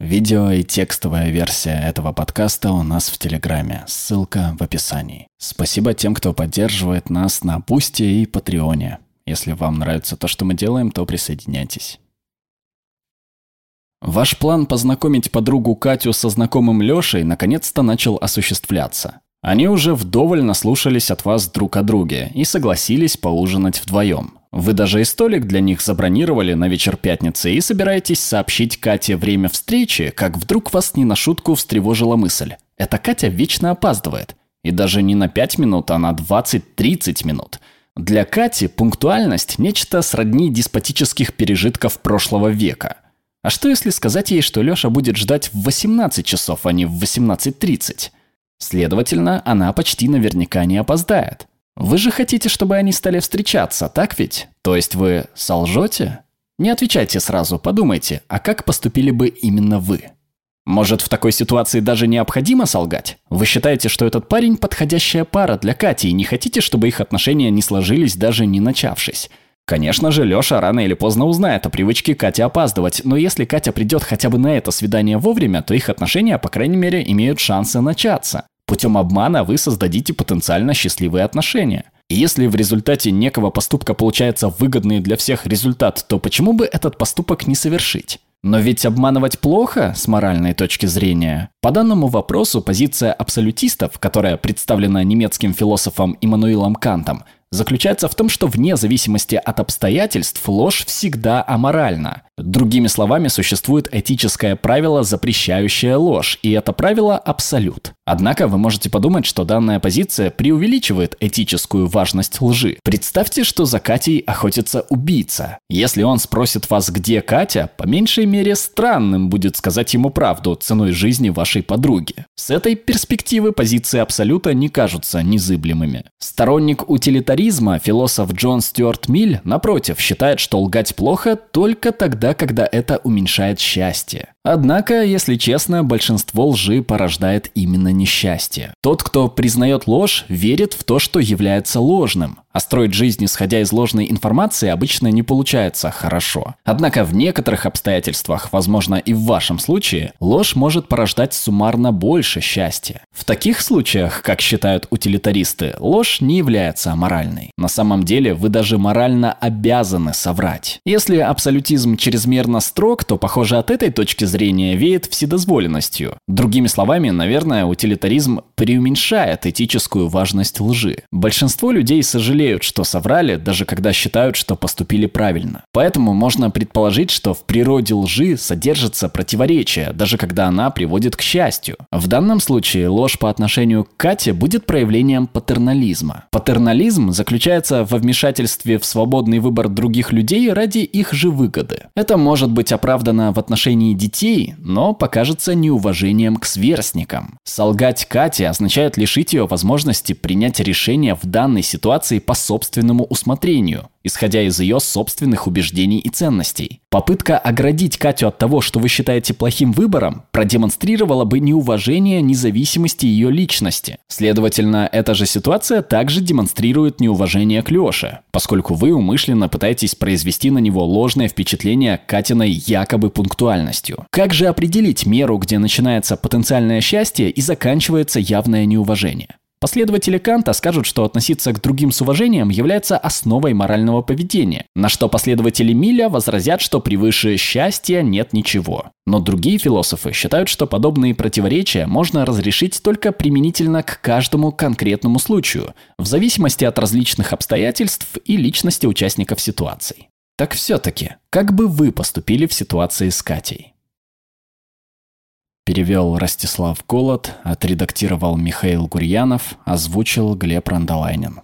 Видео и текстовая версия этого подкаста у нас в Телеграме. Ссылка в описании. Спасибо тем, кто поддерживает нас на Бусти и Патреоне. Если вам нравится то, что мы делаем, то присоединяйтесь. Ваш план познакомить подругу Катю со знакомым Лешей наконец-то начал осуществляться. Они уже вдоволь наслушались от вас друг о друге и согласились поужинать вдвоем. Вы даже и столик для них забронировали на вечер пятницы и собираетесь сообщить Кате время встречи, как вдруг вас не на шутку встревожила мысль. Эта Катя вечно опаздывает. И даже не на 5 минут, а на 20-30 минут. Для Кати пунктуальность – нечто сродни деспотических пережитков прошлого века. А что если сказать ей, что Лёша будет ждать в 18 часов, а не в 18.30? Следовательно, она почти наверняка не опоздает. Вы же хотите, чтобы они стали встречаться, так ведь? То есть вы солжете? Не отвечайте сразу, подумайте, а как поступили бы именно вы? Может, в такой ситуации даже необходимо солгать? Вы считаете, что этот парень подходящая пара для Кати и не хотите, чтобы их отношения не сложились, даже не начавшись? Конечно же, Лёша рано или поздно узнает о привычке Кати опаздывать, но если Катя придет хотя бы на это свидание вовремя, то их отношения, по крайней мере, имеют шансы начаться. Путем обмана вы создадите потенциально счастливые отношения. И если в результате некого поступка получается выгодный для всех результат, то почему бы этот поступок не совершить? Но ведь обманывать плохо с моральной точки зрения. По данному вопросу позиция абсолютистов, которая представлена немецким философом Иммануилом Кантом, заключается в том, что вне зависимости от обстоятельств ложь всегда аморальна. Другими словами, существует этическое правило, запрещающее ложь, и это правило – абсолют. Однако вы можете подумать, что данная позиция преувеличивает этическую важность лжи. Представьте, что за Катей охотится убийца. Если он спросит вас, где Катя, по меньшей мере странным будет сказать ему правду ценой жизни вашей подруги. С этой перспективы позиции абсолюта не кажутся незыблемыми. Сторонник утилитаризма, философ Джон Стюарт Миль, напротив, считает, что лгать плохо только тогда, когда это уменьшает счастье. Однако, если честно, большинство лжи порождает именно несчастье. Тот, кто признает ложь, верит в то, что является ложным. А строить жизнь, исходя из ложной информации, обычно не получается хорошо. Однако в некоторых обстоятельствах, возможно и в вашем случае, ложь может порождать суммарно больше счастья. В таких случаях, как считают утилитаристы, ложь не является аморальной. На самом деле вы даже морально обязаны соврать. Если абсолютизм чрезмерно строг, то, похоже, от этой точки зрения веет вседозволенностью. Другими словами, наверное, утилитаризм преуменьшает этическую важность лжи. Большинство людей сожалеют, что соврали, даже когда считают, что поступили правильно. Поэтому можно предположить, что в природе лжи содержится противоречие, даже когда она приводит к счастью. В данном случае ложь по отношению к Кате будет проявлением патернализма. Патернализм заключается во вмешательстве в свободный выбор других людей ради их же выгоды. Это может быть оправдано в отношении детей, но покажется неуважением к сверстникам. Солгать Кате означает лишить ее возможности принять решение в данной ситуации по собственному усмотрению, исходя из ее собственных убеждений и ценностей. Попытка оградить Катю от того, что вы считаете плохим выбором, продемонстрировала бы неуважение независимости ее личности. Следовательно, эта же ситуация также демонстрирует неуважение к Леше, поскольку вы умышленно пытаетесь произвести на него ложное впечатление Катиной якобы пунктуальностью. Как же определить меру, где начинается потенциальное счастье и заканчивается явное неуважение? Последователи Канта скажут, что относиться к другим с уважением является основой морального поведения, на что последователи Миля возразят, что превыше счастья нет ничего. Но другие философы считают, что подобные противоречия можно разрешить только применительно к каждому конкретному случаю, в зависимости от различных обстоятельств и личности участников ситуаций. Так все-таки, как бы вы поступили в ситуации с Катей? Перевел Ростислав Голод, отредактировал Михаил Гурьянов, озвучил Глеб Рандолайнин.